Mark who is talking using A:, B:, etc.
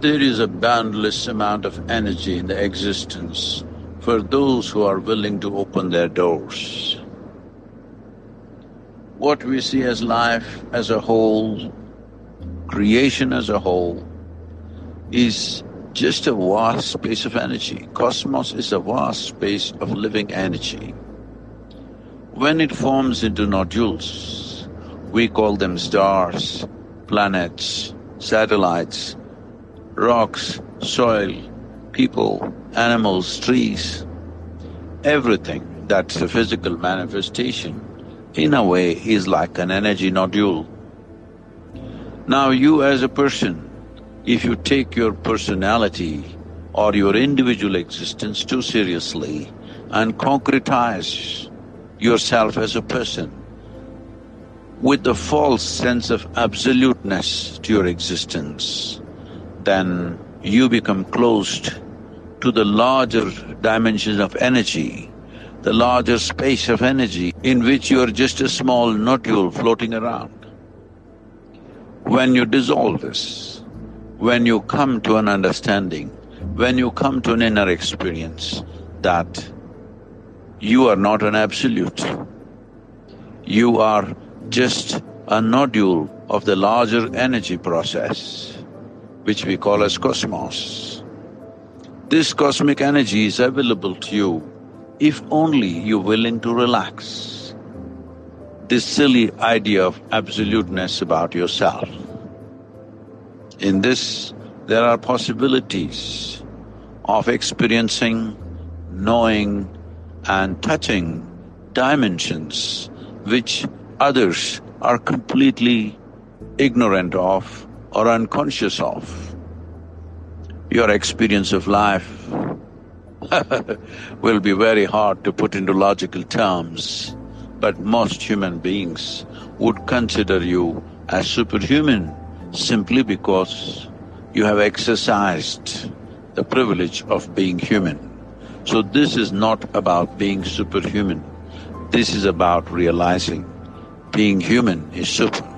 A: There is a boundless amount of energy in the existence for those who are willing to open their doors. What we see as life as a whole, creation as a whole, is just a vast space of energy. Cosmos is a vast space of living energy. When it forms into nodules, we call them stars, planets, satellites, rocks, soil, people, animals, trees, everything that's a physical manifestation, in a way is like an energy nodule. Now you as a person, if you take your personality or your individual existence too seriously and concretize yourself as a person with the false sense of absoluteness to your existence, then you become closed to the larger dimensions of energy, the larger space of energy in which you are just a small nodule floating around. When you dissolve this, when you come to an understanding, when you come to an inner experience that you are not an absolute, you are just a nodule of the larger energy process which we call as cosmos. This cosmic energy is available to you if only you're willing to relax this silly idea of absoluteness about yourself. In this, there are possibilities of experiencing, knowing and touching dimensions which others are completely ignorant of or unconscious of. Your experience of life will be very hard to put into logical terms, but most human beings would consider you as superhuman simply because you have exercised the privilege of being human. So this is not about being superhuman, this is about realizing being human is super.